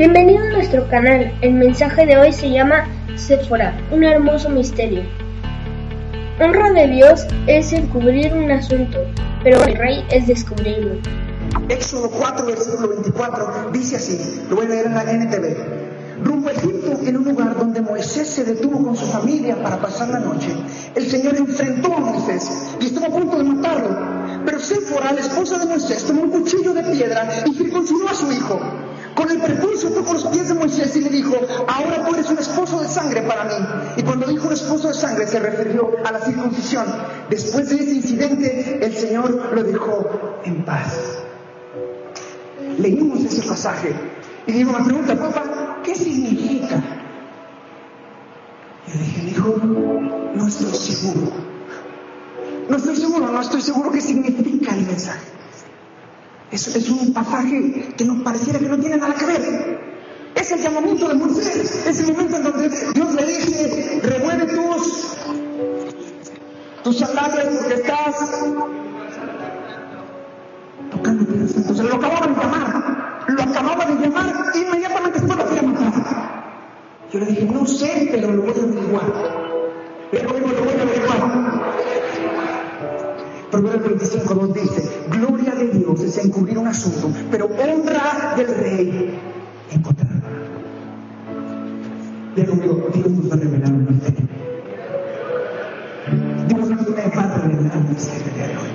Bienvenido a nuestro canal. El mensaje de hoy se llama Sephora, un hermoso misterio. Honra de Dios es encubrir un asunto, pero el rey es descubrirlo. Éxodo 4, versículo 24, dice así, lo voy a leer en la NTV. Rumbo a Egipto, en un lugar donde Moisés se detuvo con su familia para pasar la noche, el Señor enfrentó a Moisés y estuvo a punto de matarlo. Pero Séfora, la esposa de Moisés, tomó un cuchillo de piedra y circuncidó a su hijo. Con el prepucio tocó los pies de Moisés y le dijo, ahora tú eres un esposo de sangre para mí. Y cuando dijo un esposo de sangre se refirió a la circuncisión. Después de ese incidente, el Señor lo dejó en paz. Leímos ese pasaje y digo, me pregunta, papá, ¿qué significa? Y le dije, hijo, no estoy seguro. No estoy seguro, no estoy seguro qué significa el mensaje. Es, un pasaje que nos pareciera que no tiene nada que ver. Es el llamamiento de Moisés. Es el momento en donde Dios le dice, remueve tus, tus sandalias porque estás tocando piedras. Entonces lo acababan de llamar. Lo acababan de llamar inmediatamente después lo quería matar. Yo le dije, no sé, pero lo voy a averiguar. Pero lo voy. Proverbios 25 nos dice, gloria de Dios es encubrir un asunto, pero honra del rey encontrar. Dios nos va a revelar un misterio. Dios nos va a revelar un misterio de hoy.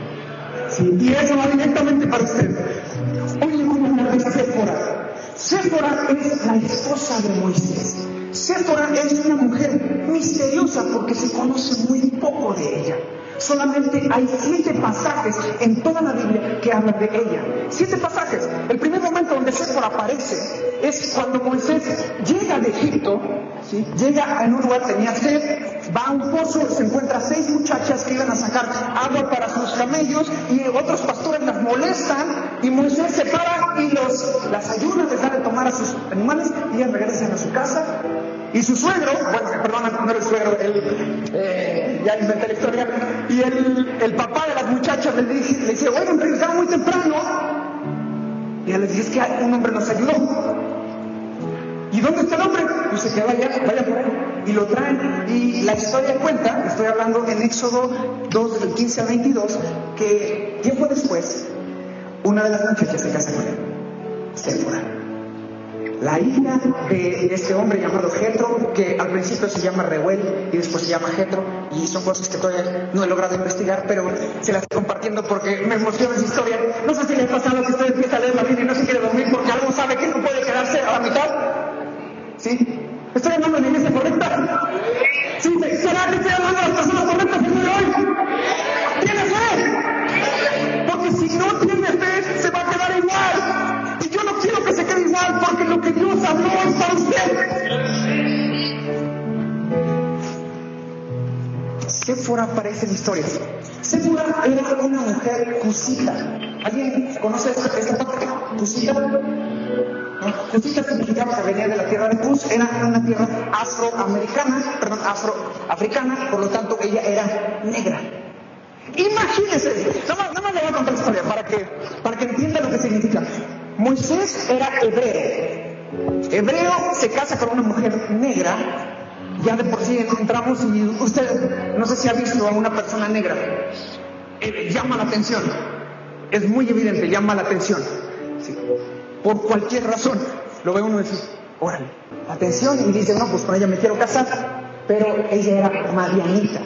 Y eso va directamente para usted. Hoy le voy a hablar de Séfora. Séfora es la esposa de Moisés. Séfora es una mujer misteriosa porque se conoce muy poco de ella. Solamente hay siete pasajes en toda la Biblia que hablan de ella. Siete pasajes. El primer momento donde Séfora aparece es cuando Moisés llega de Egipto, llega en un lugar, tenía sed, va a un pozo, se encuentra seis muchachas que iban a sacar agua para sus camellos y otros pastores las molestan y Moisés se para y los, las ayuda, les da de tomar a sus animales y ellas regresan a su casa. Y su suegro, bueno, perdón, no era el suegro, el, eh, ya inventé la historia, y el, papá de las muchachas le dice, le dice, bueno, regresaron muy temprano. Y ella le dice, es que un hombre nos ayudó. ¿Y dónde está el hombre? Dice que vaya, vaya por él. Y lo traen. Y la historia cuenta, estoy hablando en Éxodo 2, del 15 al 22, que tiempo después, una de las muchachas se casa con él. Séfora la hija de este hombre llamado Jetro, que al principio se llama Reuel y después se llama Jetro, y son cosas que todavía no he logrado investigar, pero se las estoy compartiendo porque me emociona esa historia. No sé si le ha pasado que usted empieza a leer la Biblia y no se quiere dormir porque algo sabe que no puede quedarse a la mitad. ¿Sí? ¿Estoy hablando de la iglesia correcta? ¿Sí? ¿Será que estoy hablando de las personas historias. Séfora era una mujer cusita. ¿Alguien conoce esta, parte? ¿Cusita? ¿No? Cusita significaba que venía de la tierra de Cus, era una tierra afroamericana, perdón, afroafricana, por lo tanto ella era negra. Imagínense, nada más le voy a contar la historia para que, para que entienda lo que significa. Moisés era hebreo. Hebreo se casa con una mujer negra. Ya de por sí encontramos y usted no sé si ha visto a una persona negra. Eh, llama la atención. Es muy evidente, llama la atención. Por cualquier razón. Lo ve uno y dice, órale, atención. Y dice, no, pues con ella me quiero casar. Pero ella era madianita.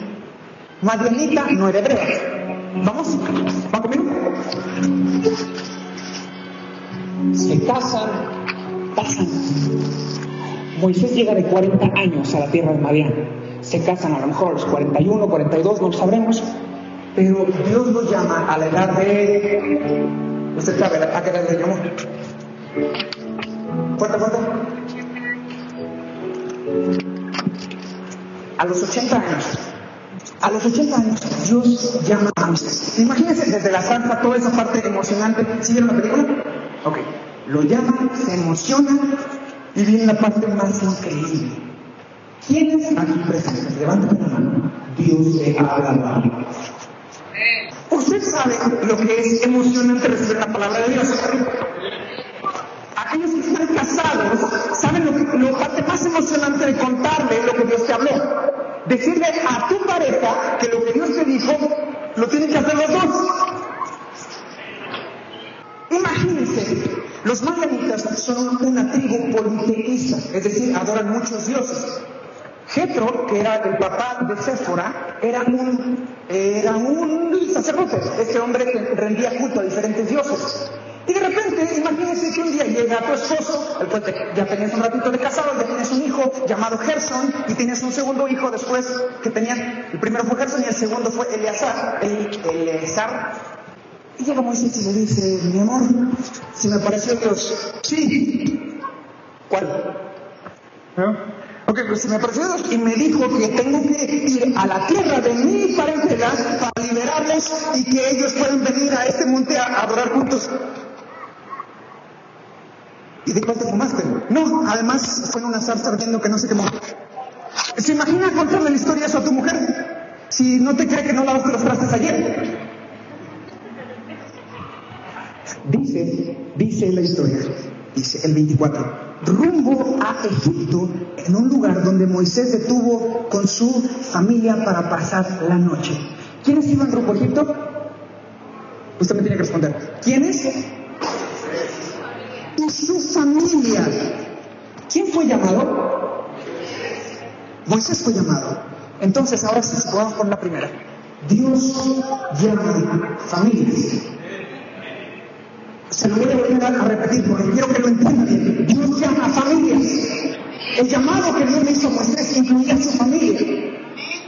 Madianita no era hebrea. ¿Vamos? ¿Va conmigo? Se casan, pasan. Moisés llega de 40 años a la tierra de Madián. Se casan a lo mejor a los 41, 42, no lo sabremos. Pero Dios los llama a la edad de... ¿Usted sabe a qué edad le llamó? ¿Fuerte, fuerte? A los 80 años. A los 80 años Dios llama a Moisés. Imagínense desde la santa toda esa parte emocionante. ¿Siguen la película? Ok. Lo llama, se emociona y viene la parte más increíble. ¿Quiénes aquí presentes? Levanten la mano. Dios le habla ¿Usted sabe lo que es emocionante recibir la palabra de Dios? Aquellos que están casados saben lo, que, lo parte más emocionante de contarle lo que Dios te habló. Decirle a tu pareja que lo que Dios te dijo lo tienen que hacer los dos. Imagínense son una tribu politeísta, es decir, adoran muchos dioses. Jetro, que era el papá de Séfora, era un, era un sacerdote, este hombre que rendía culto a diferentes dioses. Y de repente, imagínense que un día llega tu esposo, el cual ya tenías un ratito de casado, ya tienes un hijo llamado Gerson, y tienes un segundo hijo después que tenían, el primero fue Gerson y el segundo fue Eleazar, el, Eleazar. Y llega Moisés y le dice, mi amor, si me pareció Dios, sí. ¿Cuál? ¿No? Ok, pues si me apareció Dios y me dijo que tengo que ir a la tierra de mi parentela para liberarles y que ellos pueden venir a este monte a adorar juntos. ¿Y de cuál te fumaste? No, además fue en una zarza ardiendo que no se quemó. ¿Se imagina contarle la historia eso a tu mujer? Si no te cree que no lavaste los trastes ayer. Dice, dice la historia, dice el 24 rumbo a Egipto, en un lugar donde Moisés detuvo con su familia para pasar la noche. ¿Quiénes iban rumbo a Egipto? Usted me tiene que responder. ¿Quiénes? Y su familia. ¿Quién fue llamado? Moisés fue llamado. Entonces, ahora sí, vamos por la primera. Dios llama familias. Se lo voy a volver a repetir porque quiero que lo entiendan. Dios llama a familias. El llamado que Dios hizo a Moisés incluía a su familia.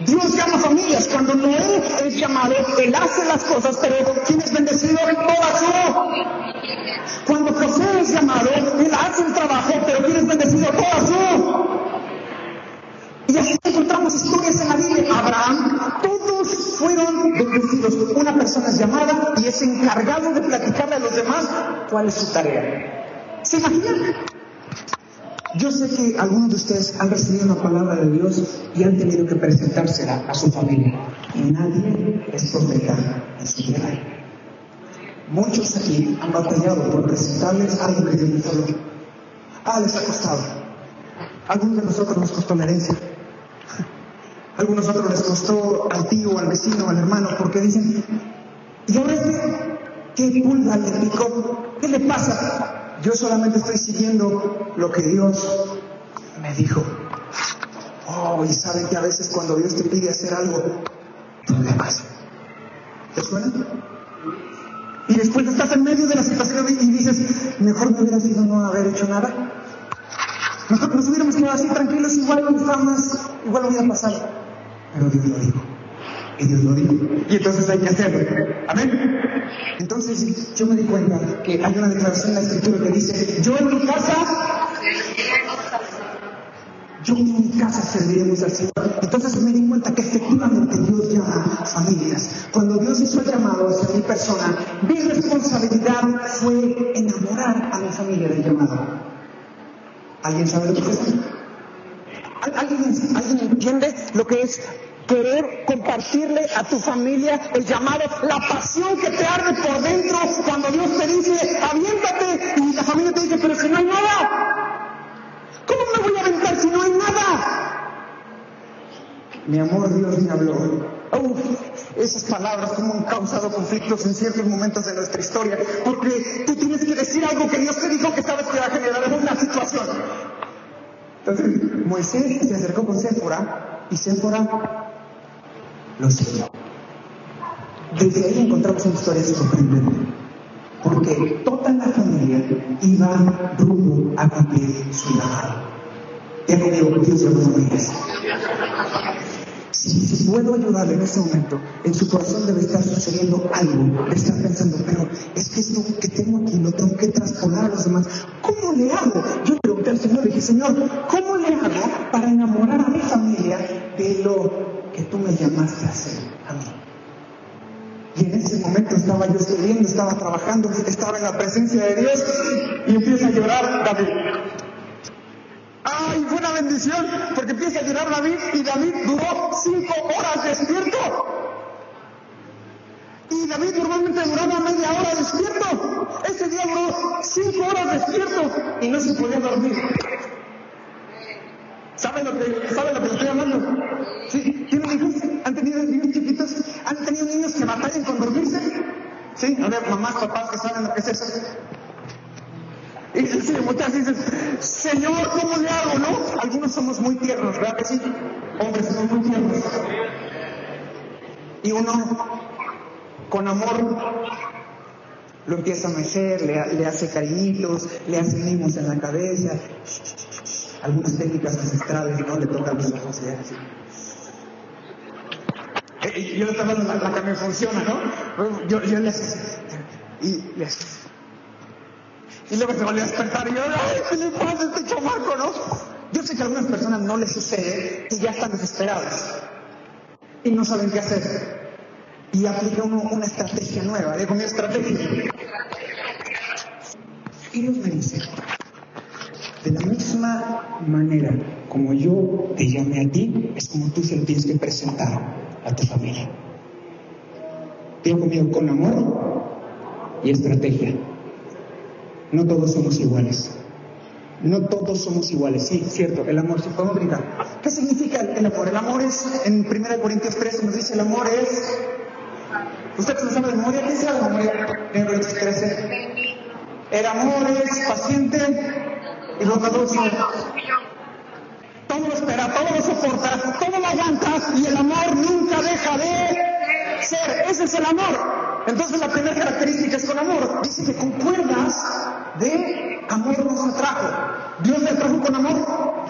Dios llama a familias. Cuando Noé es llamado, Él hace las cosas, pero ¿quién es bendecido? Toda su. Cuando José es llamado, Él hace el trabajo, pero ¿quién es bendecido? Toda su. Y así encontramos historias en la Biblia. Abraham, fueron bendecidos. Una persona es llamada y es encargado de platicarle a los demás cuál es su tarea. ¿Se imaginan? Yo sé que algunos de ustedes han recibido una palabra de Dios y han tenido que presentársela a su familia. Y nadie es profeta en su vida. Muchos aquí han batallado por presentarles algo que Dios les habló. Ah, les ha costado. algunos de nosotros nos costó la herencia algunos otros les costó al tío, al vecino, al hermano, porque dicen, ¿y ahora este qué pulga le picó? ¿Qué le pasa? Yo solamente estoy siguiendo lo que Dios me dijo. Oh, y saben que a veces cuando Dios te pide hacer algo, no le pasa. ¿Te suena? Y después estás en medio de la situación y dices, mejor me hubiera sido no haber hecho nada. Nosotros nos hubiéramos quedado así tranquilos, igual más, igual hubiera pasado pero Dios lo dijo. Y Dios lo dijo. Y entonces hay que hacerlo. Amén. Entonces yo me di cuenta que hay una declaración en la escritura que dice, yo en mi casa, yo en mi casa serviremos al Señor. Entonces me di cuenta que efectivamente Dios llama a familias. Cuando Dios hizo el llamado hacia mi persona, mi responsabilidad fue enamorar a mi familia del llamado. ¿Alguien sabe lo que es eso? ¿Alguien, ¿Alguien entiende lo que es querer compartirle a tu familia el llamado, la pasión que te arde por dentro cuando Dios te dice, aviéntate, y la familia te dice, pero si no hay nada, ¿cómo me voy a aventar si no hay nada? Mi amor, Dios me habló. Uf, esas palabras como han causado conflictos en ciertos momentos de nuestra historia, porque tú tienes que decir algo que Dios te dijo que sabes que va a generar una situación. Entonces, Moisés se acercó con Séfora y Séfora lo siguió. Desde ahí encontramos una historia sorprendente, porque toda la familia iba rumbo a cumplir su llamado. Ya no digo, Dios llama familias. Si, puedo ayudarle en ese momento, en su corazón debe estar sucediendo algo, debe estar pensando, pero es que esto que tengo aquí lo tengo que traspolar a los demás. ¿Cómo le hago? Yo pregunté al Señor, dije, Señor, ¿cómo le hago para enamorar a mi familia de lo que tú me llamaste a hacer a mí? Y en ese momento estaba yo escribiendo, estaba trabajando, estaba en la presencia de Dios y empieza a llorar David. ¡Ay, fue una bendición! Porque empieza a llorar David y David duró cinco horas despierto. Y David normalmente duraba media hora despierto. Ese día duró cinco horas despierto y no se podía dormir. ¿Saben lo que, ¿saben lo que estoy hablando? ¿Sí? ¿Tienen hijos? ¿Han tenido niños chiquitos? ¿Han tenido niños que batallan con dormirse? ¿Sí? A ver, mamás, papás que saben lo que es eso. Y volteas y dices, Señor, ¿cómo le hago, no? Algunos somos muy tiernos, ¿verdad sí? Hombres somos muy tiernos. Y uno, con amor, lo empieza a mecer, le, le hace cariñitos, le hace mimos en la cabeza, algunas técnicas ancestrales, ¿no? Le toca los ojos y así. Eh, yo dando la, la, que me funciona, ¿no? Yo, yo le hace y le hace y luego se volvió a despertar y yo, ¡ay, qué le pasa a este chamaco, no! Yo sé que a algunas personas no les sucede y ya están desesperadas y no saben qué hacer. Y aplica uno una estrategia nueva, digo mi estrategia. Y Dios me dice, de la misma manera como yo te llamé a ti, es como tú se lo tienes que presentar a tu familia. Digo conmigo con amor y estrategia. No todos somos iguales. No todos somos iguales. Sí, cierto, el amor, si podemos brincar. ¿Qué significa el amor? El amor es, en 1 Corintios 13 nos dice, el amor es... ¿Ustedes lo saben de memoria? ¿Qué sabe de memoria? 1 Corintios 13. El amor es paciente y bondadoso. Todo lo espera, todo lo soporta, todo lo aguanta y el amor nunca deja de Ese es el amor. Entonces la primera característica es con amor. Dice que con cuerdas de amor nos atrajo. Dios le atrajo con amor.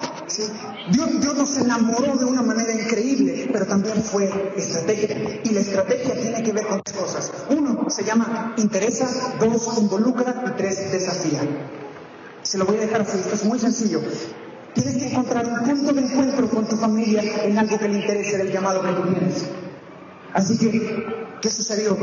Dios, Dios nos enamoró de una manera increíble, pero también fue estrategia. Y la estrategia tiene que ver con tres cosas. Uno, se llama interesa. Dos, involucra. Y tres, desafía. Se lo voy a dejar así. Esto es muy sencillo. Tienes que encontrar un punto de encuentro con tu familia en algo que le interese del llamado que tú tienes. Así que, ¿qué sucedió?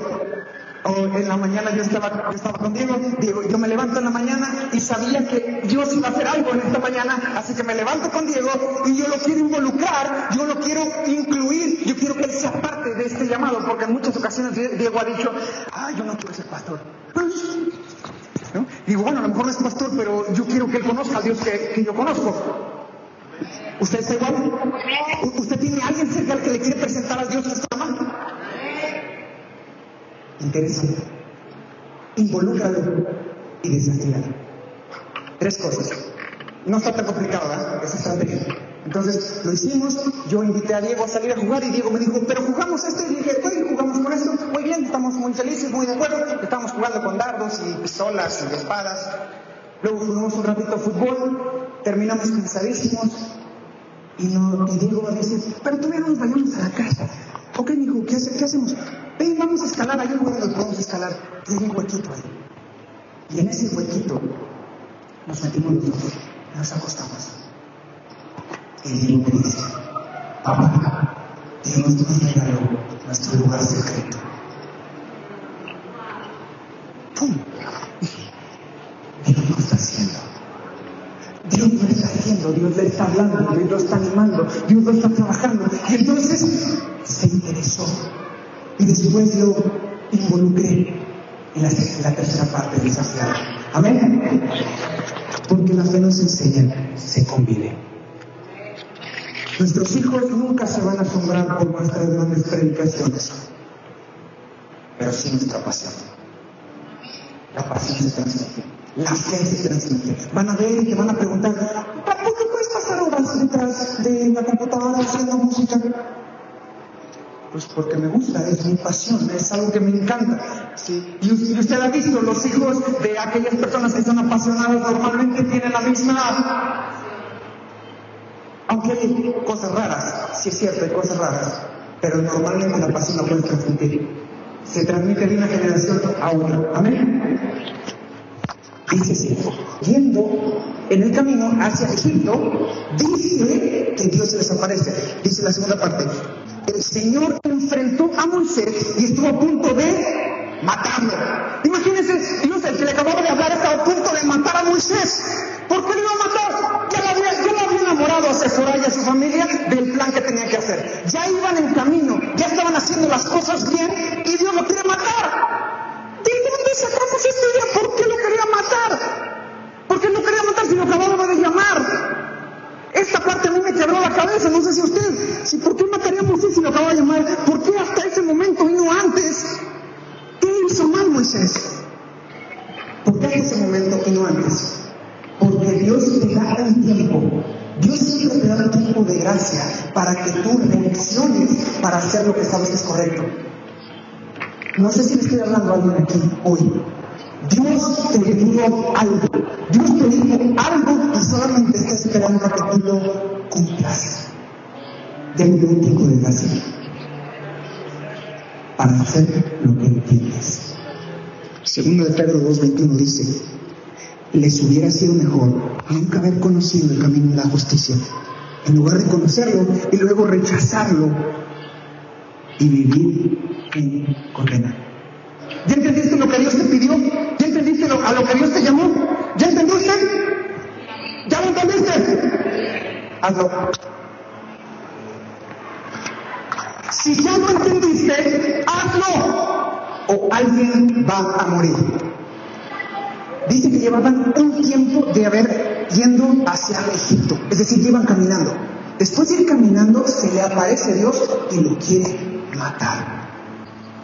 O en la mañana yo estaba, con Diego, Diego, yo me levanto en la mañana y sabía que Dios iba a hacer algo en esta mañana, así que me levanto con Diego y yo lo quiero involucrar, yo lo quiero incluir, yo quiero que él sea parte de este llamado, porque en muchas ocasiones Diego ha dicho, ah, yo no quiero ser pastor. ¿No? Digo, bueno, a lo mejor no es pastor, pero yo quiero que él conozca a Dios que, yo conozco. ¿Usted está igual? ¿Usted tiene alguien cerca al que le quiere presentar a Dios? Interesante. Involúcralo y desafíalo. Tres cosas. No está tan complicado, ¿verdad? Es estrategia. Entonces lo hicimos, yo invité a Diego a salir a jugar y Diego me dijo, pero jugamos esto y dije, oye, jugamos con esto, muy bien, estamos muy felices, muy de acuerdo, estamos jugando con dardos y pistolas y espadas. Luego jugamos un ratito fútbol, terminamos cansadísimos y, no, y Diego me dice, pero todavía no nos vayamos a la casa. Ok, hijo, ¿qué, ¿qué hacemos? Ven, vamos a escalar, ahí lugar donde podemos escalar. Y hay un huequito ahí. Y en ese huequito nos metimos los dos, nos acostamos. Y Diego me dice, papá, Dios nos regaló nuestro lugar secreto. ¡Pum! Dije, lo está haciendo. Dios lo está haciendo, Dios le está hablando, Dios lo está animando, Dios lo está trabajando. Y entonces se interesó. Y después lo involucré en la, en tercera parte del desafiar. Amén. Porque la fe nos enseña, se convive. Nuestros hijos nunca se van a asombrar por nuestras grandes predicaciones, pero sí nuestra pasión. La pasión se transmite, la fe se transmite. Van a ver y te van a preguntar, la computadora haciendo música? Pues porque me gusta, es mi pasión, es algo que me encanta. ¿sí? Y usted ha visto, los hijos de aquellas personas que son apasionadas normalmente tienen la misma aunque hay cosas raras, sí es cierto, hay cosas raras, pero normalmente la pasión la puede transmitir. Se transmite de una generación a otra. Amén. Dice así, yendo en el camino hacia Egipto, dice que Dios les aparece. Dice la segunda parte, el Señor enfrentó a Moisés y estuvo a punto de matarlo. Imagínense, Dios, el que le acababa de hablar, estaba a punto de matar a Moisés. ¿Por qué lo iba a matar? Ya había, ya había enamorado a Sephora y a su familia del plan que tenía que hacer. Ya iban en camino, ya estaban haciendo las cosas bien y Dios lo quiere matar. ¿De dónde sacamos esta idea? ¿Por qué lo quería matar? ¿Por qué lo quería matar si lo acababa de llamar? Esta parte a mí me quebró la cabeza, no sé si usted, si por qué mataría a si lo acababa de llamar, ¿por qué hasta ese momento y no antes? ¿Qué hizo mal Moisés? ¿Por qué hasta ese momento y no antes? da un tiempo. Dios siempre te da un tiempo de gracia para que tú reacciones para hacer lo que sabes que es correcto. No sé si le estoy hablando a alguien aquí hoy. Dios te dijo algo. Dios te dijo algo y solamente está esperando a que tú lo cumplas. Denle un tiempo de gracia para hacer lo que entiendes. Segundo de Pedro 2.21 dice, les hubiera sido mejor nunca haber conocido el camino de la justicia, en lugar de conocerlo y luego rechazarlo y vivir en condena. ¿Ya entendiste lo que Dios te pidió? ¿Ya entendiste a lo que Dios te llamó? ¿Ya entendiste? ¿Ya lo entendiste? Hazlo. Si ya lo entendiste, hazlo. O alguien va a morir. Dice que llevaban un tiempo de haber yendo hacia Egipto, es decir, llevan caminando. Después de ir caminando, se le aparece Dios y lo quiere matar.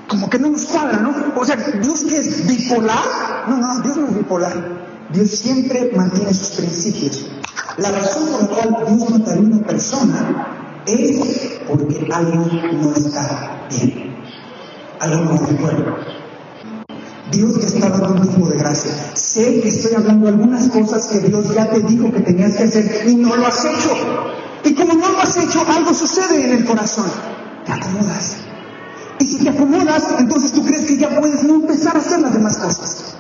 Como que no nos cuadra, ¿no? O sea, ¿Dios que es bipolar? No, no, Dios no es bipolar. Dios siempre mantiene sus principios. La razón por la cual Dios mataría a una persona es porque algo no está bien. Algo no recuerda. Dios te está dando un tiempo de gracia. Sé que estoy hablando algunas cosas que Dios ya te dijo que tenías que hacer y no lo has hecho. Y como no lo has hecho, algo sucede en el corazón. Te acomodas. Y si te acomodas, entonces tú crees que ya puedes no empezar a hacer las demás cosas.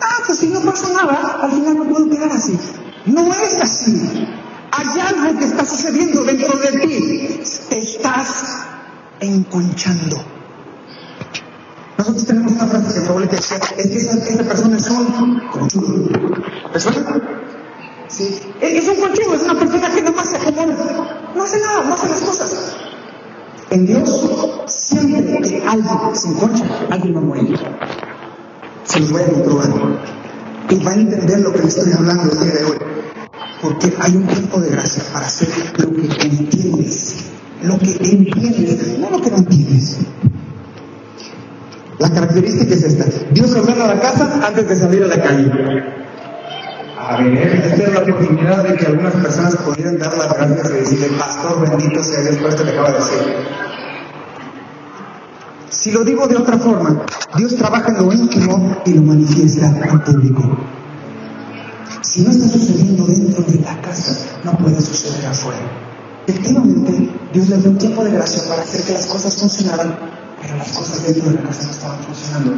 Ah, pues si no pasa nada, al final no puedo quedar así. No es así. Hay algo que está sucediendo dentro de ti. Te estás enconchando. Nosotros tenemos una frase que abuelita decía, es que esa, esa persona es un conchudo. ¿Te suena? Sí. Es, un conchudo, es una persona que nomás se acomoda. No hace nada, no hace las cosas. En Dios, alguien se enconcha, alguien va a morir. Se los voy a comprobar. Y va a entender lo que le estoy hablando el día de hoy. Porque hay un tiempo de gracia para hacer lo que entiendes. Lo que entiendes, no lo que no entiendes. La característica es esta. Dios ordena la casa antes de salir a la calle. A ver, esta es la oportunidad de que algunas personas pudieran dar las gracias y decirle, Pastor, bendito sea Dios por esto que acaba de decir. Si lo digo de otra forma, Dios trabaja en lo íntimo y lo manifiesta en público. Si no está sucediendo dentro de la casa, no puede suceder afuera. Efectivamente, Dios le dio un tiempo de gracia para hacer que las cosas funcionaran, pero las cosas dentro de la casa no estaban funcionando.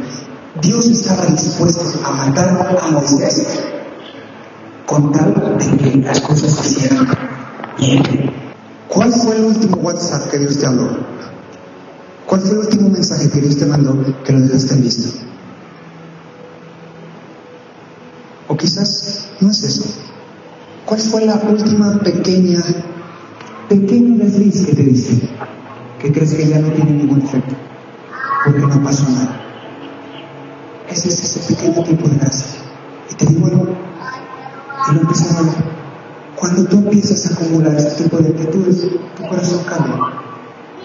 Dios estaba dispuesto a matar a Moisés con tal de que las cosas se hicieran bien. ¿Cuál fue el último WhatsApp que Dios te habló? ¿Cuál fue el último mensaje que Dios te mandó que lo dejaste en visto? O quizás no es eso. ¿Cuál fue la última pequeña, pequeño desliz que te diste? Que crees que ya no tiene ningún efecto. Porque no pasó nada. Ese es ese pequeño tipo de gracia. Y te digo algo, y lo empiezas. Cuando tú empiezas a acumular este tipo de actitudes, tu corazón cambia.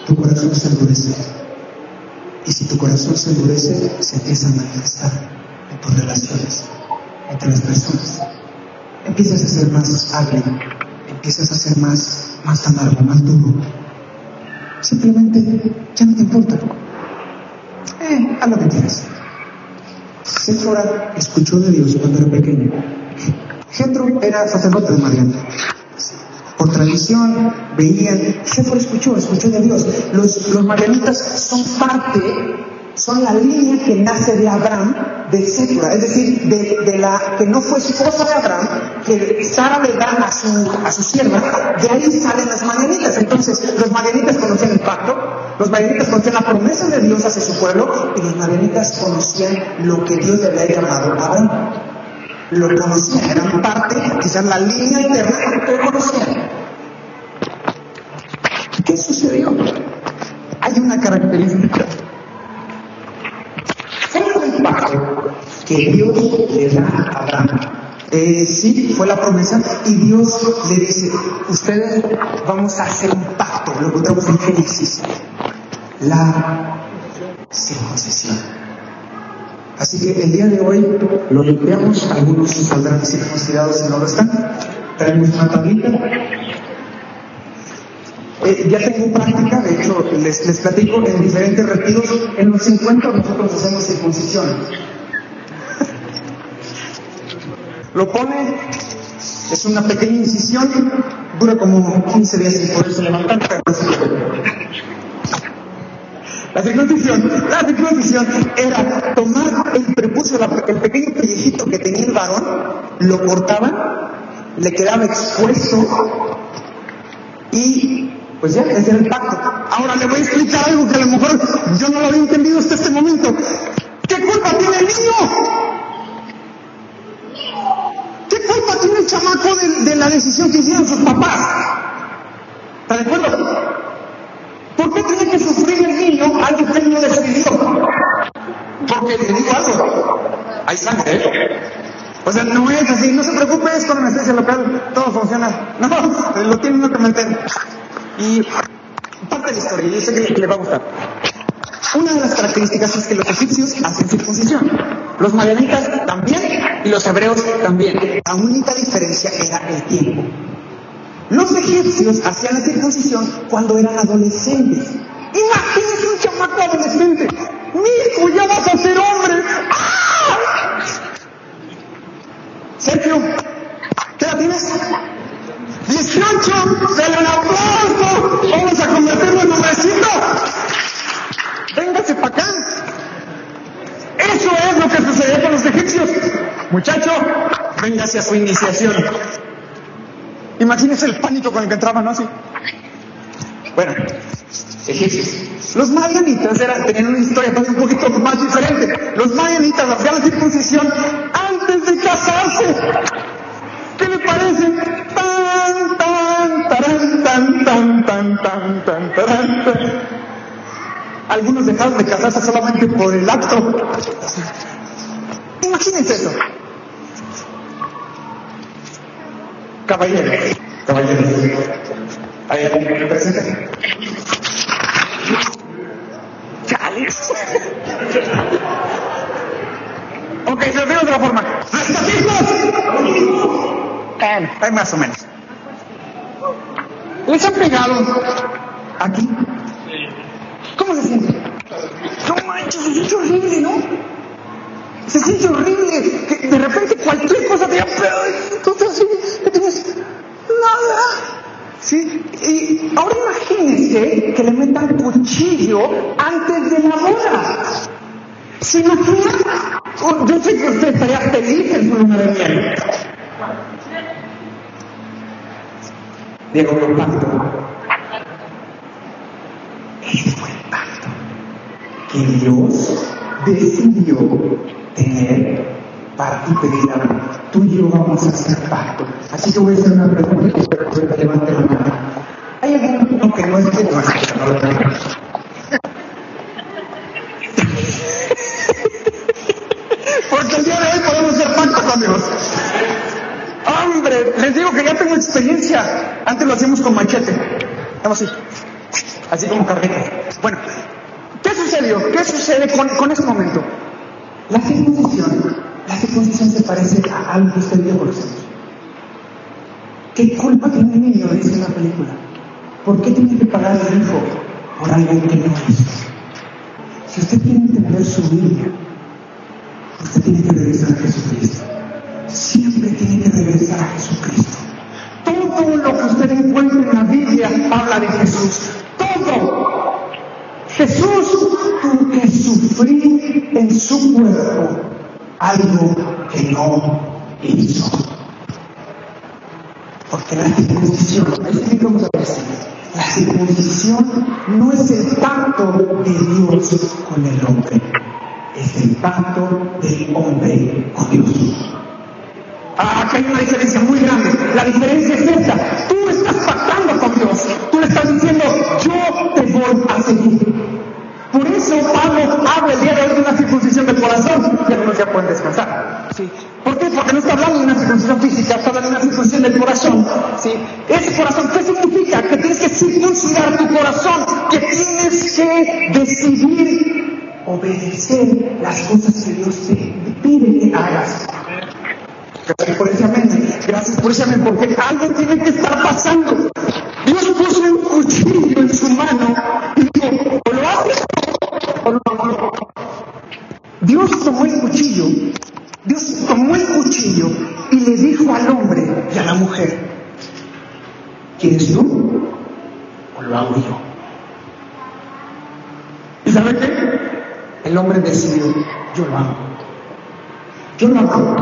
Tu corazón se endurece. Y si tu corazón se endurece, se empieza a manifestar en tus relaciones, entre las personas. Empiezas a ser más agrio, empiezas a ser más, más amargo, más duro. Simplemente ya no te importa. Eh, haz lo que quieras. Séfora escuchó de Dios cuando era pequeño. Jetro era sacerdote de Mariana. Por tradición veían, Séfora escuchó, escuchó de Dios. Los, los son parte, son la línea que nace de Abraham, de Séfora, es decir, de, de la que no fue esposa de Abraham, que Sara le da a su, a su sierva, de ahí salen las marianitas. Entonces, los marianitas conocían el pacto, los marianitas conocían la promesa de Dios hacia su pueblo, y los marianitas conocían lo que Dios le había llamado a Abraham lo conocían, eran parte, quizás la línea interna, pero conocían. ¿Qué sucedió? Hay una característica. Fue el pacto que Dios le da a Abraham. Eh, sí, fue la promesa y Dios le dice, ustedes vamos a hacer un pacto, lo encontramos en Génesis, la circuncisión. Así que el día de hoy lo limpiamos, algunos saldrán circuncidados si no lo están, traemos una tablita. Eh, ya tengo práctica, de hecho, les, les platico en diferentes retiros. En los 50 nosotros hacemos circuncisión. Lo pone, es una pequeña incisión, dura como 15 días sin poderse levantar. La circuncisión, la circuncisión era tomar el prepucio, el pequeño pellejito que tenía el varón, lo cortaban, le quedaba expuesto y pues ya, ese era el pacto. Ahora le voy a explicar algo que a lo mejor yo no lo había entendido hasta este momento. ¿Qué culpa tiene el niño? ¿Qué culpa tiene el chamaco de, de la decisión que hicieron sus papás? ¿Está de acuerdo? ¿Por qué tiene que sufrir el niño algo que él no decidió? Porque le digo algo, hay sangre, ¿eh? O sea, no es así, no se preocupe, es con anestesia local, todo funciona. No, lo tiene uno que meter. Y parte de la historia, yo sé que le va a gustar. Una de las características es que los egipcios hacen circuncisión. Los madianitas también y los hebreos también. La única diferencia era el tiempo. Los egipcios hacían la circuncisión cuando eran adolescentes. Imagínense un chamaco adolescente. Hijo, ya vas a ser hombre. ¡Ah! Sergio, ¿qué edad tienes? 18. ¡Se le aplauso! Vamos a convertirlo en hombrecito. Véngase para acá. Eso es lo que sucedió con los egipcios. Muchacho, véngase a su iniciación. Imagínense el pánico con el que entraban, ¿no? Así. Bueno. Los madianitas eran, tenían una historia un poquito más diferente. Los madianitas hacían la circuncisión antes de casarse. ¿Qué le parece? Tan, tan, tarán, tan, tan, tan, tan, tan, tan. Algunos dejaron de casarse solamente por el acto. Imagínense eso. Caballero, caballero. ¿Hay alguien que presente? Chales. ok, se lo digo de otra forma. ¡Rascachismos! Bueno, hay más o menos. ¿Les han pegado aquí? ¿Cómo se siente? No manches, se siente horrible, ¿no? Se siente horrible. Que de repente cualquier cosa te da entonces así, no tienes nada. ¿Sí? Y ahora imagínense que le metan antes de la boda. ¿Se imaginan? Oh, Yo sé que usted estaría feliz en su luna de miel. Pacto. Ese fue el pacto que Dios decidió tener para ti pedir a Tú y yo vamos a hacer pacto. Así que voy a hacer una pregunta y espero que la mano. ¿Hay alguien no, que no es que no que no Hombre, les digo que ya tengo experiencia. Antes lo hacíamos con machete. Así. Así como carreta. Bueno, ¿qué sucedió? ¿Qué sucede con, con este momento? La circuncisión, la circuncisión se parece a algo que usted vio por ejemplo. ¿Qué culpa tiene el niño? Dice la película. ¿Por qué tiene que pagar el hijo por algo que no hizo? Si usted quiere entender su Biblia, su cuerpo algo que no hizo. Porque la circuncisión, es que vamos a decir, la circuncisión no es el pacto de Dios con el hombre, es el pacto del hombre con Dios. Ah, aquí hay una diferencia muy grande. La diferencia es esta. Tú estás pactando con Dios. Tú le estás diciendo, yo te voy a seguir. Por eso circuncisión del corazón y algunos ya pueden descansar. ¿sí? ¿Por qué? Porque no está hablando de una circuncisión física, está hablando de una circuncisión del corazón. ¿sí? Ese corazón, ¿qué significa? Que tienes que circuncidar tu corazón, que tienes que decidir obedecer las cosas que Dios te pide que hagas. Gracias por ese amén. Gracias Apúrese porque algo tiene que estar pasando. Dios puso un cuchillo en su mano y dijo, o lo haces o no lo hago. Dios tomó el cuchillo, Dios tomó el cuchillo y le dijo al hombre y a la mujer, ¿quieres tú o lo hago yo? ¿Y sabe qué? El hombre decidió, yo lo hago. Yo lo hago.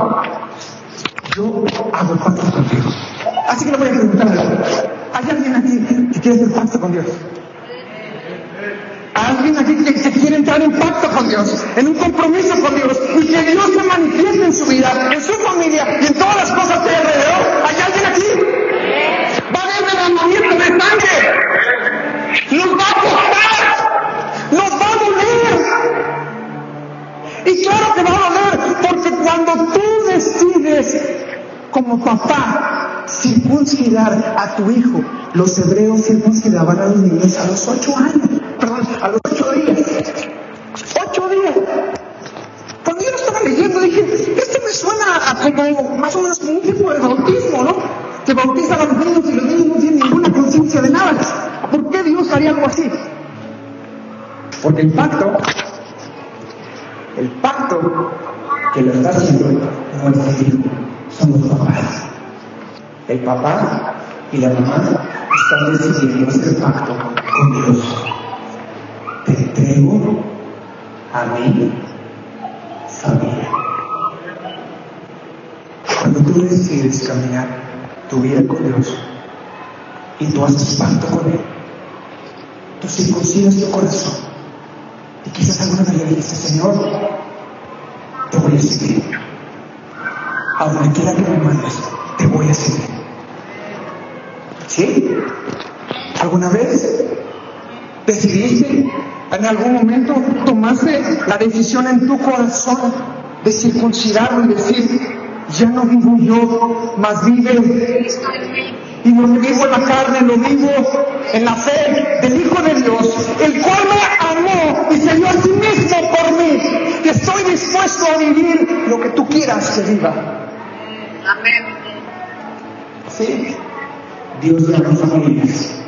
Como más o menos como un tipo de bautismo, ¿no? Que bautizan a los niños y los niños no tienen ninguna conciencia de nada. ¿Por qué Dios haría algo así? Porque el pacto, el pacto que lo está haciendo no es hijo, son los papás. El papá y la mamá están decidiendo hacer pacto con Dios te entrego a mi Cuando tú decides caminar tu vida con Dios y tú haces pacto con Él, tú circuncidas tu corazón y quizás alguna vez le dices, Señor, te voy a seguir. A donde quiera que me mandes, te voy a seguir. ¿Sí? ¿Alguna vez decidiste en algún momento tomaste la decisión en tu corazón de circuncidarlo y decir, ya no vivo yo, más vive. Y lo que vivo en la carne, lo vivo en la fe del Hijo de Dios, el cual me amó y se dio a sí mismo por mí, que estoy dispuesto a vivir lo que tú quieras que viva. Amén. Sí, Dios llama a familias.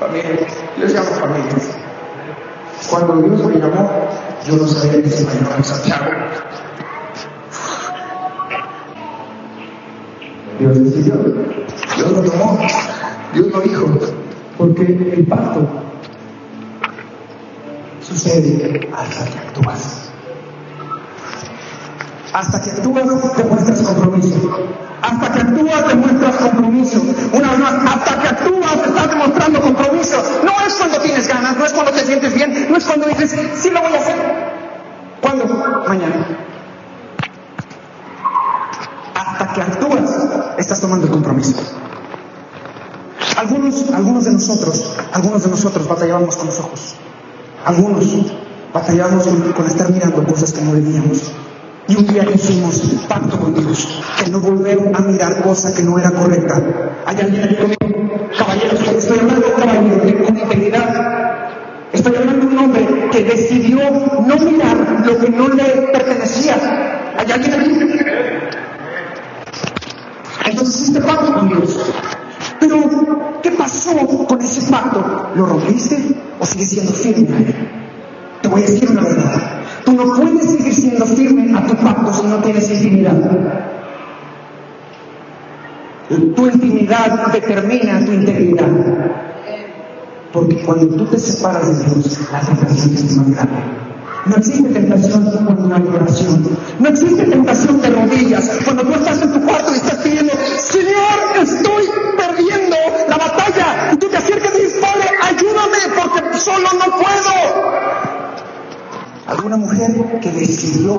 familias, les llamo familias. Cuando Dios me llamó, yo no sabía que se me llamaba Santiago. Dios decidió, Dios lo tomó, Dios lo dijo, porque el pacto sucede hasta que actúas. Hasta que actúas demuestras compromiso. Hasta que actúas demuestras compromiso. Una vez más, hasta que actúas estás demostrando compromiso. No es cuando tienes ganas, no es cuando te sientes bien, no es cuando dices, sí lo voy a hacer. ¿Cuándo? Mañana. Hasta que actúas, estás tomando el compromiso. Algunos, algunos de nosotros, algunos de nosotros batallábamos con los ojos. Algunos batallábamos con, estar mirando cosas que no debíamos. Y un día hicimos pacto con Dios, que no volver a mirar cosa que no era correcta. ¿Hay alguien aquí conmigo? Caballeros, de con integridad. Estoy hablando de un hombre que decidió no mirar lo que no le pertenecía. ¿Hay alguien aquí? Entonces hiciste pacto con Dios. Pero, ¿qué pasó con ese pacto? ¿Lo rompiste o sigues siendo firme? Te voy a decir una verdad. Tú no puedes seguir siendo firme a tu pacto si no tienes intimidad. Tu intimidad determina tu integridad. Porque cuando tú te separas de Dios, la tentación es más. No existe tentación cuando no hay oración. No existe tentación de rodillas. Cuando tú estás en tu cuarto y estás pidiendo, Señor, estoy perdiendo la batalla. Y tú te acercas y dices, Padre, ayúdame porque solo no puedo alguna mujer que decidió,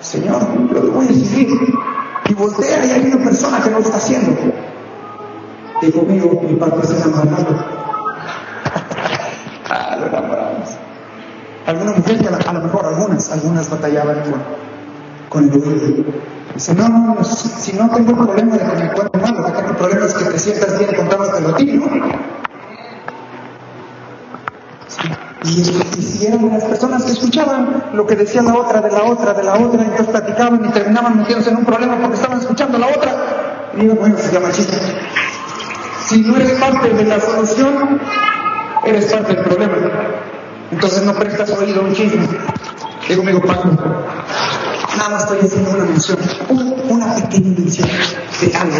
Señor, lo voy a seguir, y voltea y hay una persona que no lo está haciendo. Y conmigo mi padre se ah, lo enamoramos. Alguna mujer que a, lo mejor algunas, algunas batallaban con, con el. Dice, no, no, si, no tengo problema de con mi cuerpo humano, lo que tengo problema es que te sientas bien contándotelo a ti, ¿no? Y, si eran las personas que escuchaban lo que decía la otra, de la otra, de la otra, entonces platicaban y terminaban metiéndose en un problema porque estaban escuchando la otra. Y digo, bueno, se llama chiste. Si no eres parte de la solución, eres parte del problema. Entonces no prestas oído un chisme. Digo, amigo Paco, nada más estoy haciendo una mención, una pequeña mención de algo.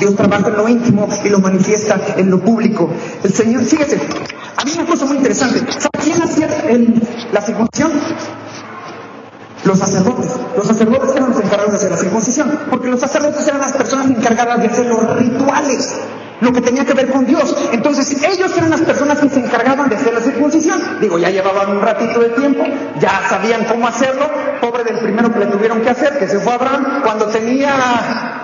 Dios trabaja en lo íntimo y lo manifiesta en lo público. El Señor, fíjese, había una cosa muy interesante. ¿Sabe quién hacía la circuncisión? Los sacerdotes. Los sacerdotes eran los encargados de hacer la circuncisión, porque los sacerdotes eran las personas encargadas de hacer los rituales lo que tenía que ver con Dios. Entonces ellos eran las personas que se encargaban de hacer la circuncisión. Digo, ya llevaban un ratito de tiempo, ya sabían cómo hacerlo. Pobre del primero que le tuvieron que hacer, que se fue a Abraham, cuando tenía...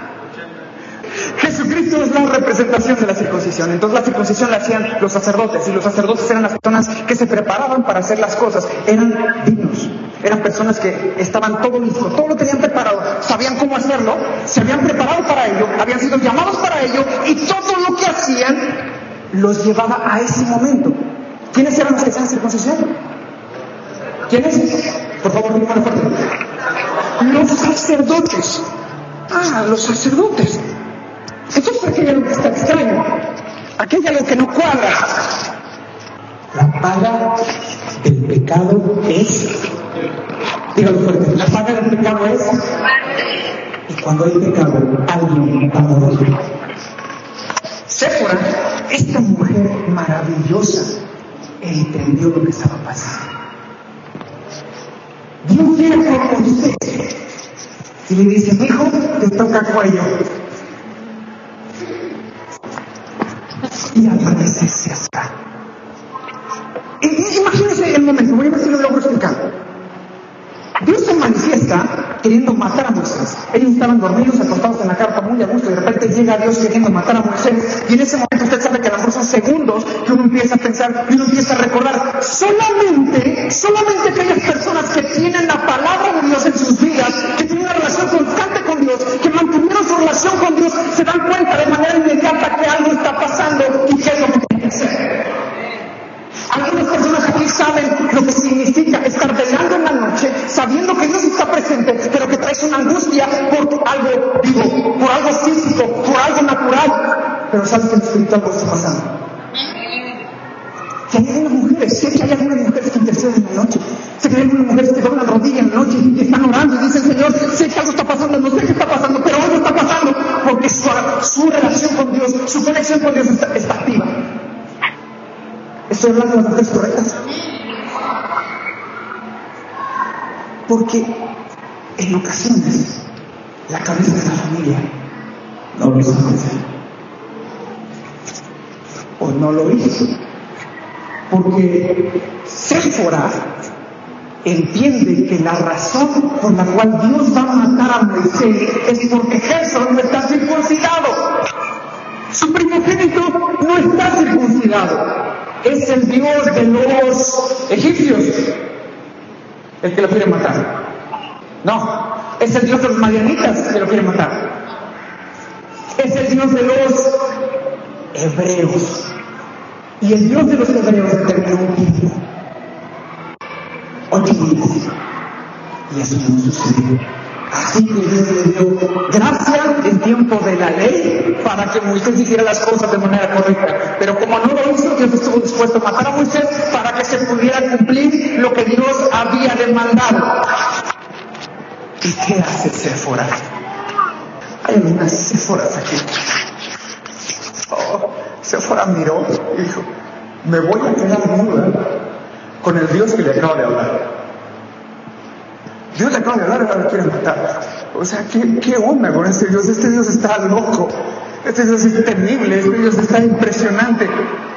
Jesucristo es la representación de la circuncisión. Entonces la circuncisión la hacían los sacerdotes y los sacerdotes eran las personas que se preparaban para hacer las cosas. Eran dignos. Eran personas que estaban todo listo, todo lo tenían preparado, sabían cómo hacerlo, se habían preparado para ello, habían sido llamados para ello y todo lo que hacían los llevaba a ese momento. ¿Quiénes eran los que hacían circuncisión? ¿Quiénes? Por favor, fuerte. Los sacerdotes. Ah, los sacerdotes. Entonces aquí hay algo que está extraño. Aquí hay algo que no cuadra. La paga del pecado es Dígalo fuerte, la paga del pecado es. Y cuando hay pecado, alguien va a morir. Séfora, esta mujer maravillosa, entendió lo que estaba pasando. Dios viene con usted y le dice, mi hijo, te toca cuello. Y aparece César. Imagínense el momento, voy a ver si lo logro explicar. Dios se manifiesta queriendo matar a Moisés. Ellos estaban dormidos, acostados en la carpa muy a gusto, y de repente llega Dios queriendo matar a Moisés. Y en ese momento usted sabe que a lo mejor son segundos que uno empieza a pensar y uno empieza a recordar. Solamente, solamente aquellas personas que tienen la palabra de Dios en sus vidas, que tienen una relación constante Dios, que mantuvieron su relación con Dios, se dan cuenta de manera inmediata que algo está pasando y que es lo que tiene que hacer. Algunas personas aquí saben lo que significa estar velando en la noche, sabiendo que Dios está presente, pero que traes una angustia por algo vivo, por algo físico, por algo natural. Pero sabes que el espiritual está pasando. Que hay algunas mujeres, sé que hay algunas mujeres que interceden en la noche, hay algunas mujeres que doblan rodilla en la noche y están orando y dicen, Señor, sé que algo está pasando, no sé qué está pasando, pero algo está pasando, porque su, relación con Dios, su conexión con Dios está, está activa. Estoy hablando de las mujeres correctas. Porque en ocasiones la cabeza de la familia no lo hizo O no lo hizo. Porque Séfora entiende que la razón por la cual Dios va a matar a Moisés es porque Jesús no está circuncidado. Su primogénito no está circuncidado. Es el Dios de los egipcios el que lo quiere matar. No, es el Dios de los marianitas que lo quiere matar. Es el Dios de los hebreos. Y el Dios de los hebreos determinó un tiempo. Y eso no sucedió. Así que Dios le dio gracia en tiempo de la ley para que Moisés hiciera las cosas de manera correcta. Pero como no lo hizo, Dios estuvo dispuesto a matar a Moisés para que se pudiera cumplir lo que Dios había demandado. ¿Y qué hace Séfora? Hay algunas Séforas aquí. Oh, Séfora miró y dijo, me voy a quedar viuda con el Dios que le acabo de hablar. Dios le acaba de hablar y ahora quiere matar. O sea, ¿qué, ¿qué onda con este Dios? Este Dios está loco. Este Dios es temible. Este Dios está impresionante.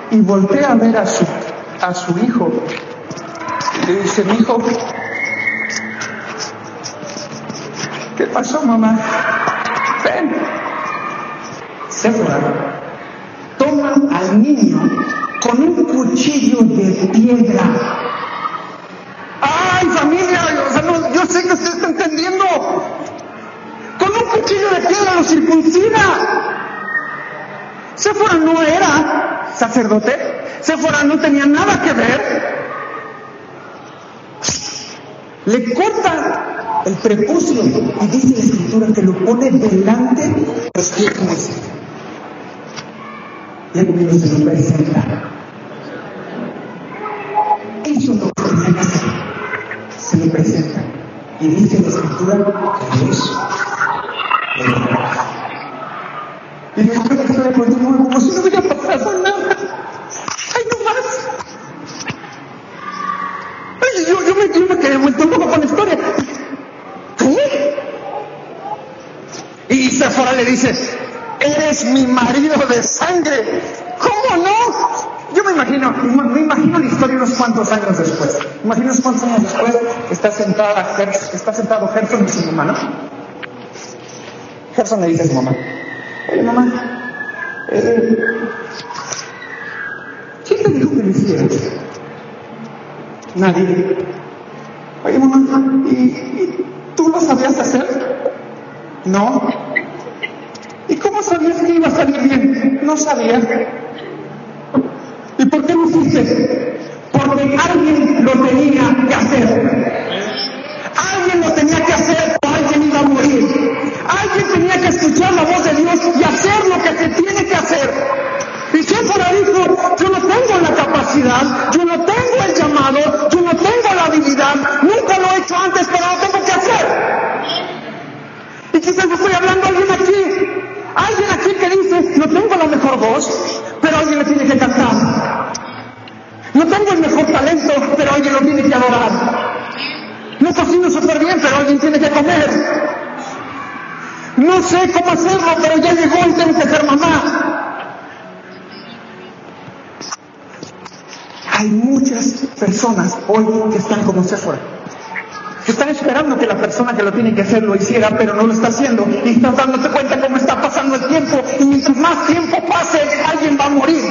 Y voltea a ver a su, a su hijo. Y le dice, mi hijo, ¿qué pasó, mamá? Ven. Sephora toma al niño con un cuchillo de piedra. ¡Ay, familia! Yo sé que usted está entendiendo. Con un cuchillo de piedra lo circuncida. Séfora no era sacerdote. Séfora no tenía nada que ver. Le corta el prepucio y dice la escritura que lo pone delante de los pies el se lo presenta. Eso lo que hacer. Se lo presenta. Y dice la escritura que Dios y me acuerdo que estaba continuando como si no hubiera pasado nada. ¡Ay, no más! Ay, yo, yo, me, yo me quedé vuelto loco con la historia. ¿Qué? Y Sephora le dice, eres mi marido de sangre. ¿Cómo no? Yo me imagino, me imagino la historia unos cuantos años después. Imagino unos cuantos años después, está sentada, está sentado Gerson y su mamá, ¿no? Gerson le dice a su mamá, oye mamá, eh, ¿quién te dijo que lo hicieras? Nadie. Oye mamá, ¿y, ¿y tú lo sabías hacer? No. ¿Y cómo sabías que iba a salir bien? No sabía. ¿Y por qué lo hiciste? Porque alguien lo tenía que hacer. Alguien lo tenía que hacer o alguien iba a morir. Alguien tenía que escuchar la voz de Dios y hacer lo que se tiene que hacer. Y Séfora dijo, yo no tengo la capacidad, yo no tengo el llamado, yo no tengo la habilidad, nunca lo he hecho antes, pero lo tengo que hacer. Y quizás estoy hablando a alguien aquí, alguien aquí que dice, no tengo la mejor voz, pero alguien le tiene que cantar. No tengo el mejor talento, pero alguien lo tiene que adorar. No cocino súper bien, pero alguien tiene que comer. No sé cómo hacerlo, pero ya llegó y tengo que ser mamá. Hay muchas personas hoy que están como Sephora. Están esperando que la persona que lo tiene que hacer lo hiciera, pero no lo está haciendo. Y estás dándote cuenta cómo está pasando el tiempo. Y mientras más tiempo pase, alguien va a morir.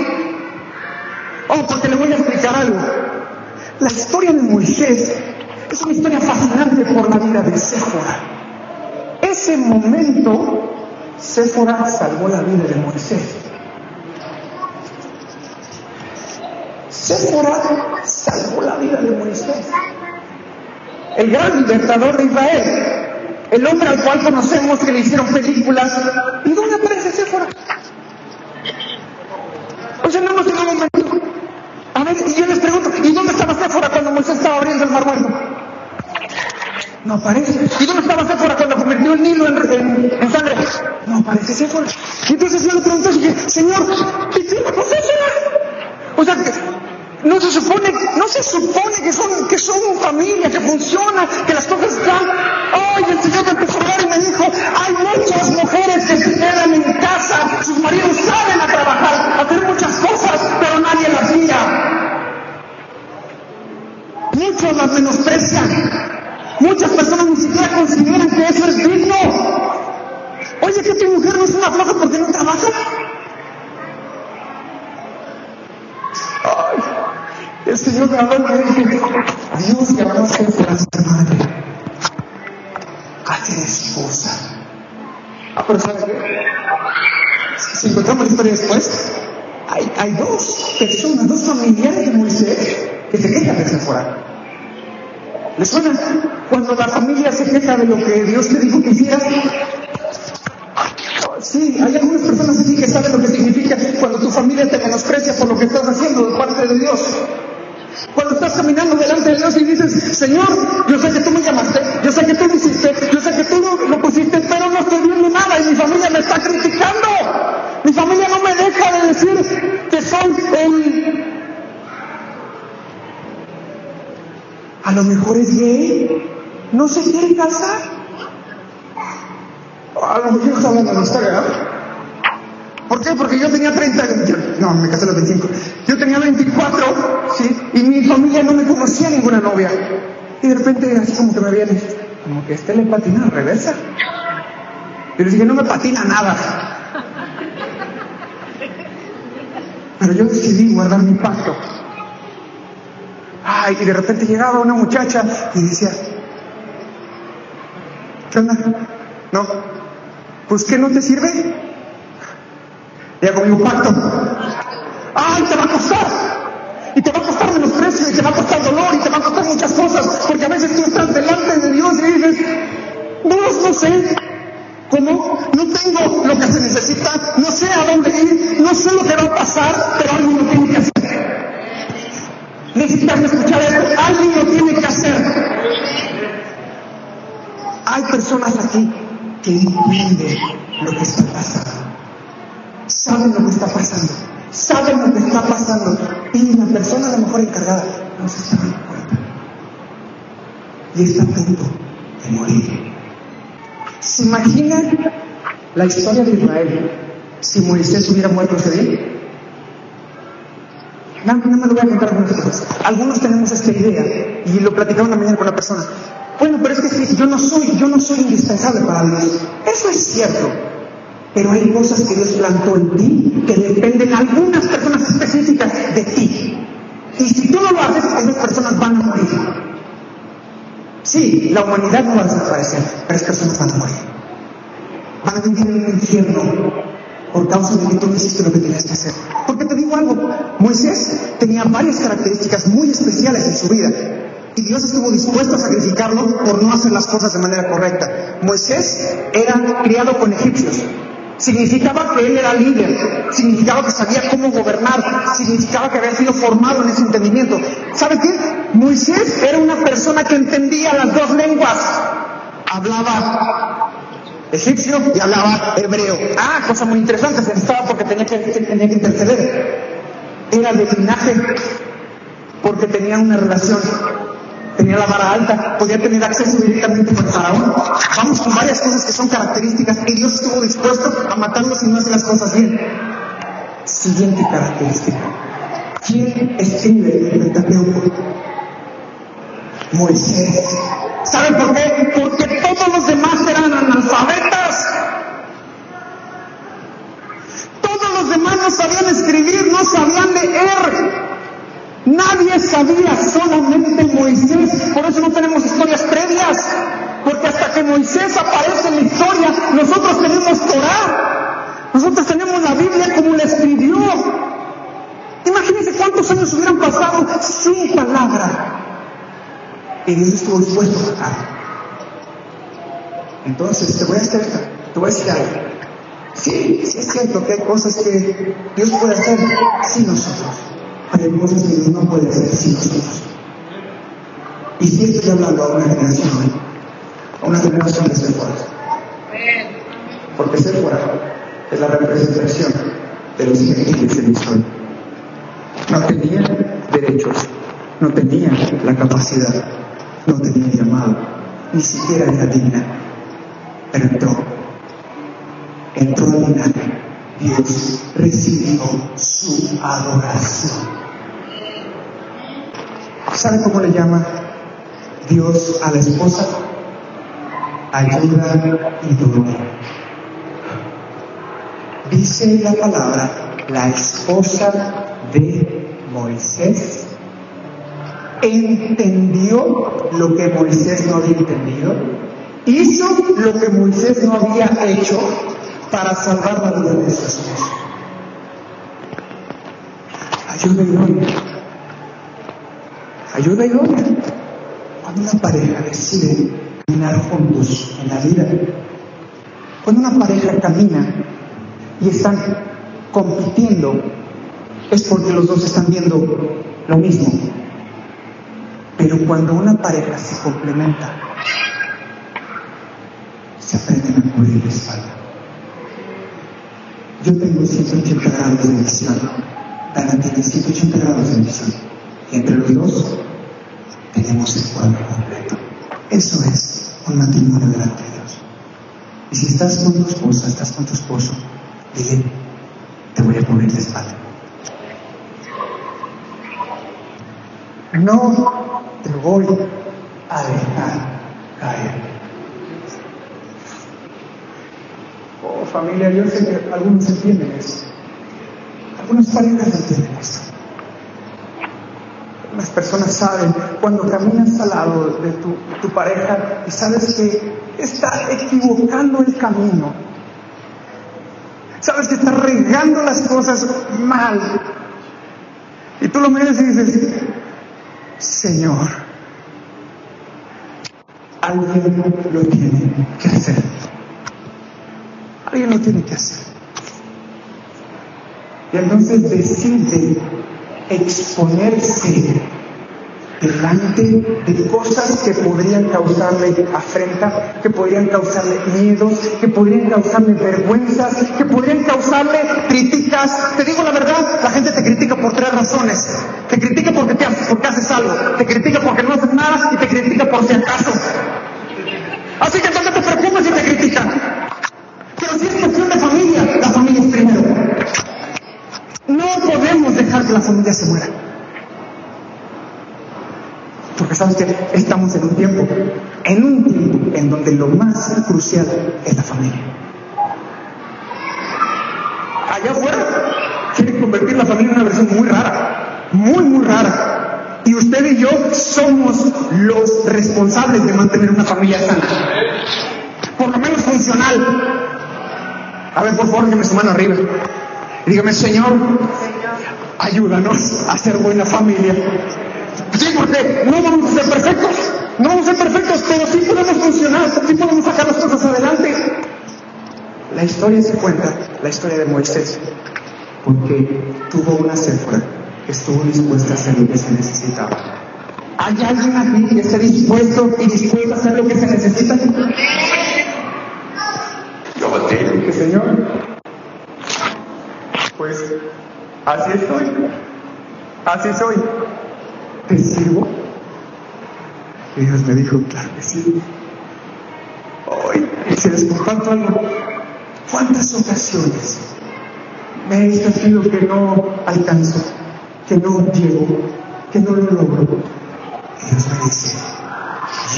Oh, porque le voy a explicar algo. La historia de Moisés es una historia fascinante por la vida de Séfora ese momento, Séfora salvó la vida de Moisés. Séfora salvó la vida de Moisés. El gran libertador de Israel. El hombre al cual conocemos que le hicieron películas. ¿Y dónde aparece Séfora? O sea, no hemos tenido un momento. A ver, y yo les pregunto, ¿y dónde estaba Séfora cuando Moisés estaba abriendo el mar muerto? No aparece. ¿Y dónde estaba Séfora cuando convirtió el Nilo en, sangre? No aparece Séfora. Y entonces yo le pregunté, dije, Señor, ¿qué tiene con Séfora? O sea, no se supone, no se supone que son, que son familia, que funciona, que las cosas están. Ay, el Señor empezó a hablar y me dijo, hay muchas mujeres que se quedan en casa, sus maridos salen a trabajar, a hacer muchas cosas, pero nadie las mira. Muchos las menosprecian. Muchas personas ni siquiera consideran que eso es digno. Oye, que tu mujer no es una floja porque no trabaja. Ay, el Señor me dije, Dios llamó a ser madre, ser esposa. Ah, pero ¿sabes qué? Si encontramos la historia después, hay, hay dos personas, dos familiares de Moisés que se quejan de fuera. ¿Les suena? Cuando la familia se queja de lo que Dios te dijo que hicieras. Sí, hay algunas personas así que saben lo que significa cuando tu familia te menosprecia por lo que estás haciendo de parte de Dios. Cuando estás caminando delante de Dios y dices, Señor, yo sé que tú me llamaste, yo sé que tú lo hiciste, yo sé que tú lo, pusiste, pero no estoy viendo nada y mi familia me está criticando. Mi familia no me deja de decir que soy el A lo mejor es gay, no se quiere casar. A lo mejor está hablando de historia, ¿Por qué? Porque yo tenía 30 años. No, me casé a los 25. Yo tenía 24, ¿sí? Y mi familia no me conocía ninguna novia. Y de repente, así como que me viene, como que este le patina a reversa. Y le dije, no me patina nada. Pero yo decidí guardar mi pacto. Ay, y de repente llegaba una muchacha y decía, ¿qué onda? No, pues ¿qué no te sirve? Ya con un pacto. ¡Ay, te va a costar! Y te va a costar menosprecio, y te va a costar dolor, y te va a costar muchas cosas, porque a veces tú estás delante de Dios y dices, Dios, no sé cómo, no tengo lo que se necesita, no sé a dónde ir, no sé lo que va a pasar, pero alguien lo tiene que hacer. Necesitas escuchar esto, alguien lo tiene que hacer. Hay personas aquí que entienden lo que está pasando, saben lo que está pasando, saben lo que está pasando, y la persona a lo mejor encargada no se está dando cuenta. Y está a punto de morir. ¿Se imaginan la historia de Israel si Moisés hubiera muerto ese día? No, no me lo voy a contar algunas cosas. Algunos tenemos esta idea y lo platicaba una mañana con una persona. Bueno, pero es que yo no soy, yo no soy indispensable para Dios. Eso es cierto. Pero hay cosas que Dios plantó en ti que dependen algunas personas específicas de ti. Y si tú no lo haces, esas personas van a morir. Sí, la humanidad no va a desaparecer, pero esas personas van a morir. Van a vivir en un infierno por causa de que tú no hiciste lo que tenías que hacer. Porque te digo algo, Moisés tenía varias características muy especiales en su vida. Y Dios estuvo dispuesto a sacrificarlo por no hacer las cosas de manera correcta. Moisés era criado con egipcios. Significaba que él era líder, significaba que sabía cómo gobernar, significaba que había sido formado en ese entendimiento. ¿Sabe qué? Moisés era una persona que entendía las dos lenguas. Hablaba egipcio y hablaba hebreo. Ah, cosa muy interesante, se necesitaba porque tenía que, tenía que interceder. Era de linaje porque tenía una relación tenía la vara alta, podía tener acceso directamente con faraón. Vamos con varias cosas que son características y Dios estuvo dispuesto a matarlo si no hace las cosas bien. Siguiente característica. ¿Quién escribe el Pentateuco? Moisés. ¿Saben por qué? Porque todos los demás eran analfabetas. Todos los demás no sabían escribir, no sabían leer. Nadie sabía, solamente Moisés. Por eso no tenemos historias previas. Porque hasta que Moisés aparece en la historia, nosotros tenemos Torah. Nosotros tenemos la Biblia como la escribió. Imagínense cuántos años hubieran pasado sin palabra. Y Dios estuvo dispuesto a sacar. Entonces, te voy a hacer, te voy a decir algo. Sí, sí es cierto que hay cosas que Dios puede hacer sin nosotros hay cosas que Dios no puede hacer sin nosotros. Y si estoy hablando a una generación hoy, a una generación de Sephora. Porque Sephora es la representación de los gentiles en historia. No tenía derechos, no tenía la capacidad, no tenía llamado, ni siquiera era digna. Pero entró, entró en vinagre. Dios recibió su adoración. ¿Sabe cómo le llama Dios a la esposa? Ayuda idónea. Dice la palabra, la esposa de Moisés entendió lo que Moisés no había entendido, hizo lo que Moisés no había hecho para salvar la vida de su esposo. Ayuda idónea ayuda idónea. Cuando una pareja decide caminar juntos en la vida, cuando una pareja camina y están compitiendo, es porque los dos están viendo lo mismo. Pero cuando una pareja se complementa, se aprenden a cubrir la espalda. Yo tengo 180 grados de visión, Dana tiene 180 grados de visión. Y entre los dos tenemos el cuadro completo. Eso es un matrimonio delante de Dios. Y si estás con tu esposa, estás con tu esposo, dile, te voy a cubrir la espalda. No te voy a dejar caer. Oh, familia, yo sé que algunos entienden eso. Algunas parejas entienden eso. Las personas saben cuando caminas al lado de tu, tu pareja y sabes que está equivocando el camino. Sabes que está regando las cosas mal. Y tú lo miras y dices, Señor, alguien lo tiene que hacer. Alguien lo tiene que hacer. Y entonces decide exponerse delante de cosas que podrían causarle afrenta, que podrían causarle miedos, que podrían causarle vergüenzas, que podrían causarle críticas. Te digo la verdad, la gente te critica por tres razones. Te critica porque, te, porque haces algo, te critica porque no haces nada y te critica por si acaso. Así que no te preocupes si te critican. Pero si es cuestión de familia, la familia es primero. No podemos dejar que la familia se muera. Porque sabes que estamos en un tiempo, en un tiempo en donde lo más crucial es la familia. Allá afuera quieren convertir la familia en una versión muy rara, muy, muy rara. Y usted y yo somos los responsables de mantener una familia sana. Por lo menos funcional. A ver, por favor, que me su mano arriba. Y dígame, Señor, ayúdanos a ser buena familia. Sí, porque no vamos a ser perfectos, no vamos a ser perfectos, pero sí podemos funcionar, sí podemos sacar las cosas adelante. La historia se cuenta, la historia de Moisés, porque tuvo una céfora que estuvo dispuesta a hacer lo que se necesitaba. ¿Hay alguien aquí que esté dispuesto y dispuesto a hacer lo que se necesita? Yo volteé y dije, Señor, pues así estoy, así soy. ¿te sirvo? Y Dios me dijo, claro que sí. Hoy se les comparto algo. ¿Cuántas ocasiones me he sentido que no alcanzo, que no llego, que no lo logro? Y Dios me dice,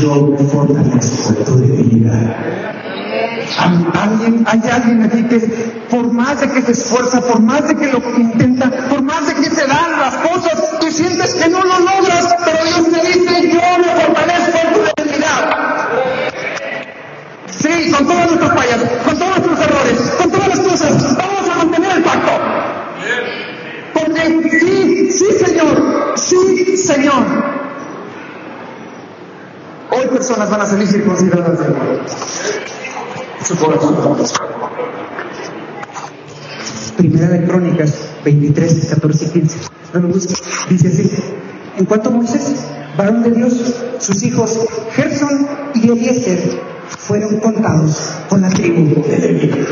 yo me fortalezco en tu debilidad. ¿Alguien, hay alguien aquí que por más de que se esfuerza, por más de que lo intenta, por más de que se dan las cosas, tú sientes que no lo logras, pero Dios te dice, yo me fortalezco en tu debilidad. Sí, con todas nuestras fallas, con todos nuestros errores, con todas las cosas, vamos a mantener el pacto. Porque sí, sí Señor, sí Señor. Hoy personas van a salir circuncidadas de nuevo su corazón. Primera de Crónicas 23, 14 y 15. Dice así. En cuanto a Moisés, varón de Dios, sus hijos Gerson y Eliezer fueron contados con la tribu de.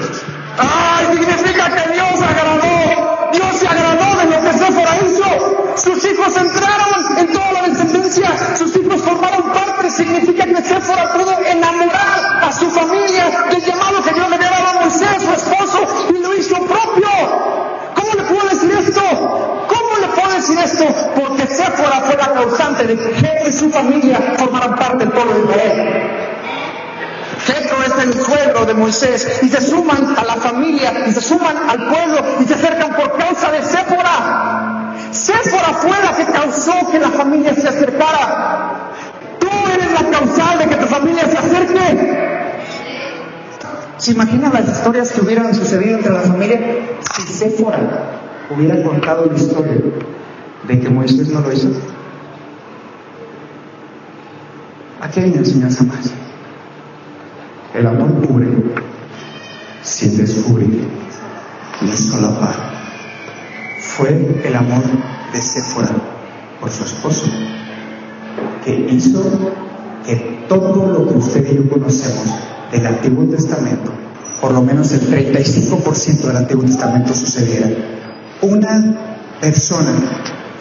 ¡Ay! Significa que Dios agradó. Dios se agradó de lo que Séfora hizo. Sus hijos entraron en toda la descendencia. Sus hijos formaron parte. Significa Moisés y se suman a la familia y se suman al pueblo y se acercan por causa de Séfora. Séfora fue la que causó que la familia se acercara. Tú eres la causal de que tu familia se acerque. ¿Se imaginan las historias que hubieran sucedido entre la familia si Séfora hubiera contado la historia de que Moisés no lo hizo? Aquí hay una enseñanza más. El amor cubre sin descubrir ni solapar. Fue el amor de Séfora por su esposo que hizo que todo lo que usted y yo conocemos del Antiguo Testamento, por lo menos el 35% del Antiguo Testamento sucediera. Una persona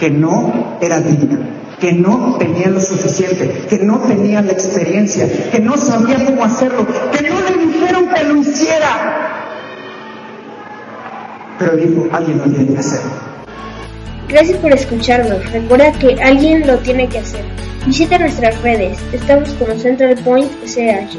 que no era digna, que no tenía lo suficiente, que no tenía la experiencia, que no sabía cómo hacerlo, que no le dijeron que lo hiciera. Pero dijo, alguien lo tiene que hacer. Gracias por escucharnos. Recuerda que alguien lo tiene que hacer. Visita nuestras redes. Estamos como Central Point CH.